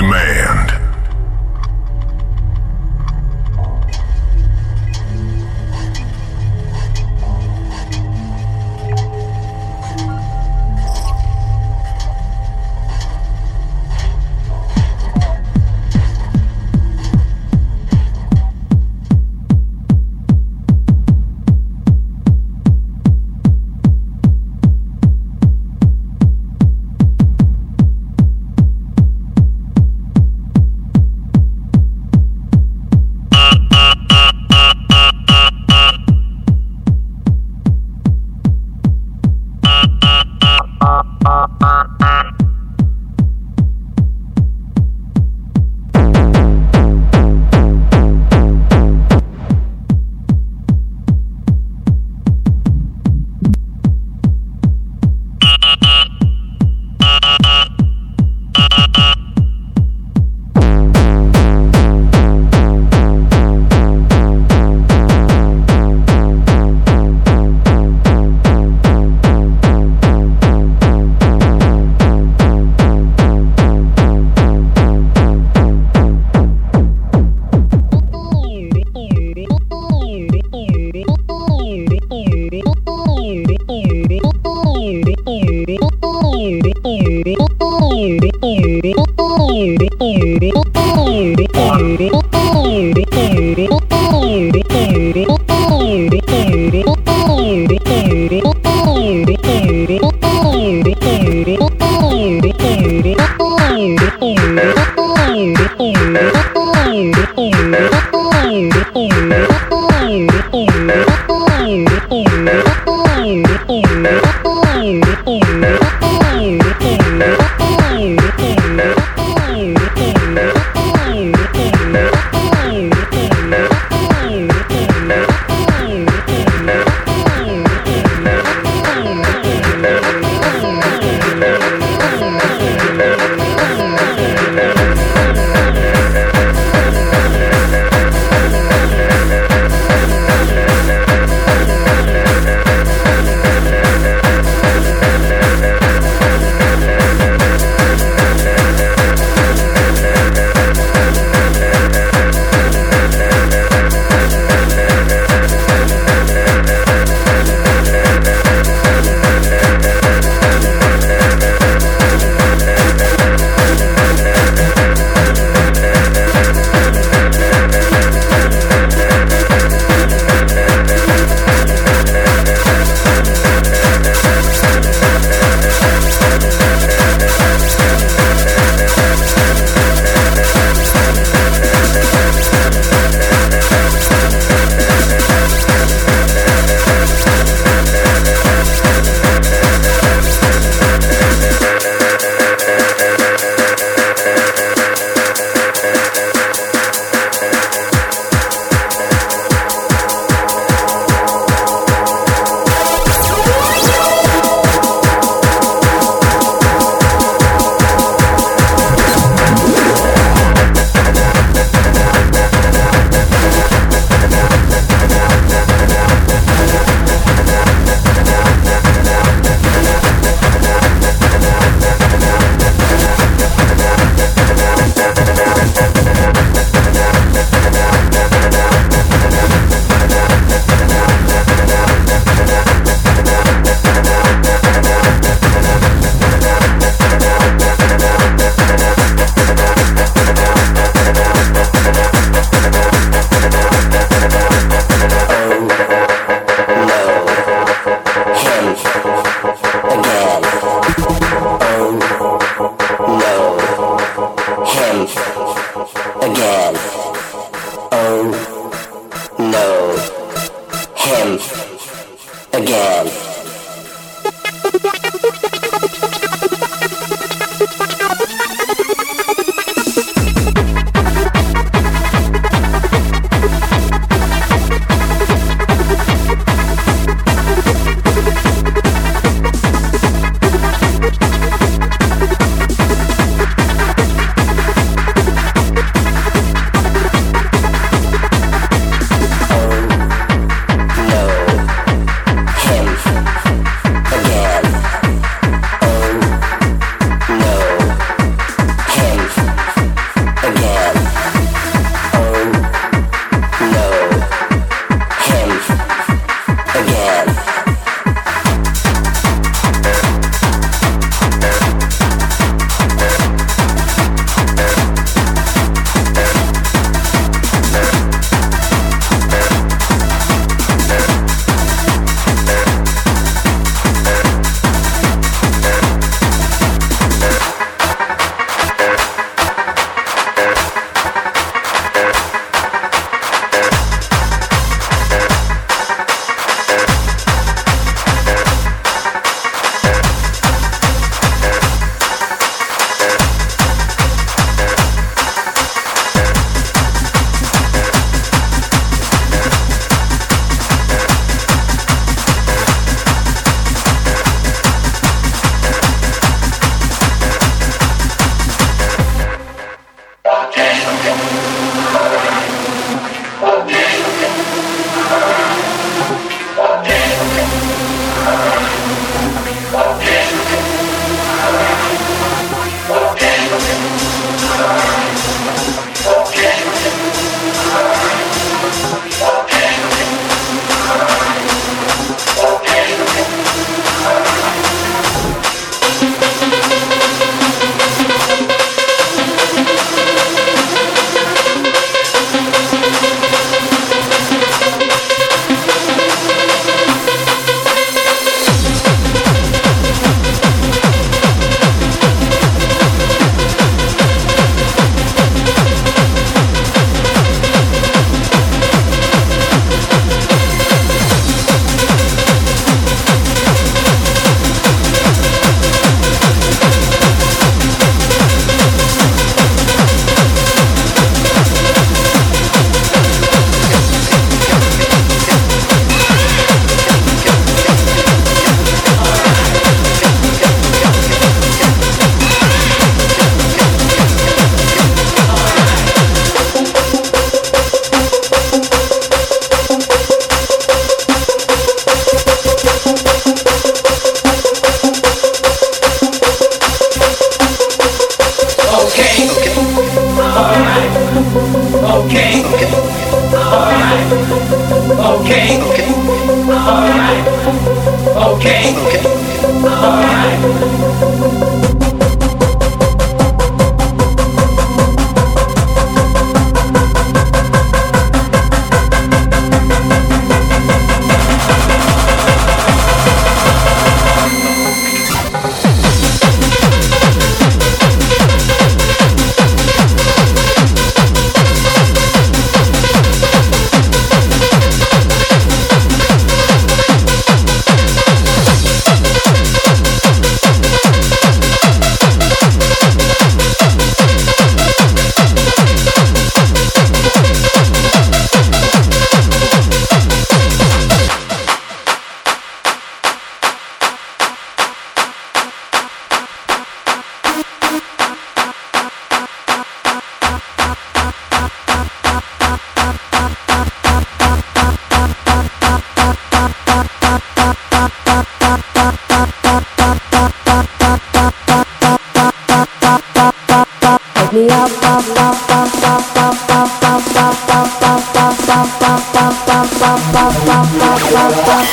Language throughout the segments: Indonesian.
Demand.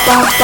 Bye.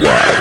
live.